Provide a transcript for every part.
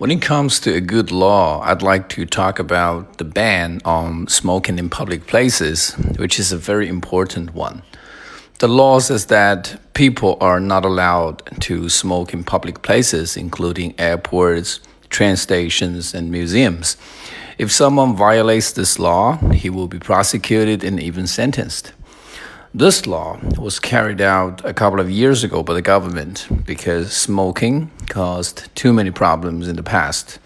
When it comes to a good law, I'd like to talk about the ban on smoking in public places, which is a very important one. The law says that people are not allowed to smoke in public places, including airports, train stations, and museums. If someone violates this law, he will be prosecuted and even sentenced. This law was carried out a couple of years ago by the government because smoking caused too many problems in the past.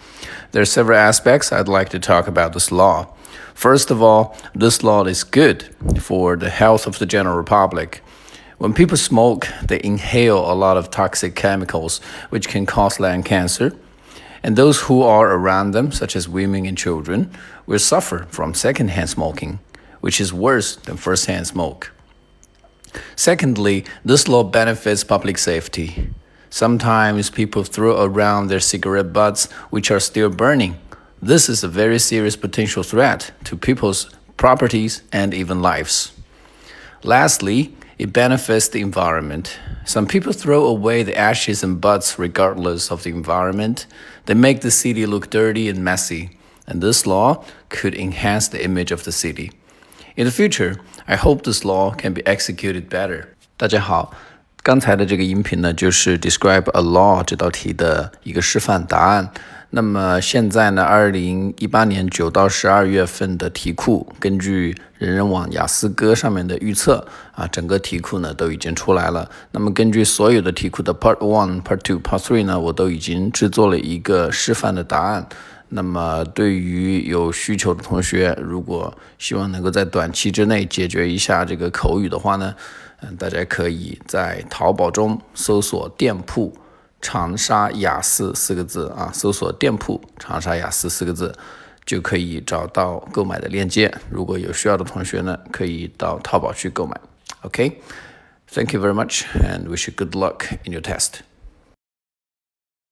There are several aspects I'd like to talk about this law. First of all, this law is good for the health of the general public. When people smoke, they inhale a lot of toxic chemicals which can cause lung cancer. And those who are around them, such as women and children, will suffer from secondhand smoking, which is worse than first-hand smoke. Secondly, this law benefits public safety. Sometimes people throw around their cigarette butts which are still burning. This is a very serious potential threat to people's properties and even lives. Lastly, it benefits the environment. Some people throw away the ashes and butts regardless of the environment. They make the city look dirty and messy, and this law could enhance the image of the city. In the future, I hope this law can be executed better. 大家好，刚才的这个音频呢，就是 describe a law 这道题的一个示范答案。 那么现在呢，二零一八年九到十二月份的题库，根据人人网雅思哥上面的预测啊，整个题库呢都已经出来了。那么根据所有的题库的 Part One、Part Two、Part Three 呢，我都已经制作了一个示范的答案。那么，对于有需求的同学，如果希望能够在短期之内解决一下这个口语的话呢，嗯，大家可以在淘宝中搜索店铺“长沙雅思”四个字啊，搜索店铺“长沙雅思”四个字，就可以找到购买的链接。如果有需要的同学呢，可以到淘宝去购买。OK，Thank you very much and wish you good luck in your test.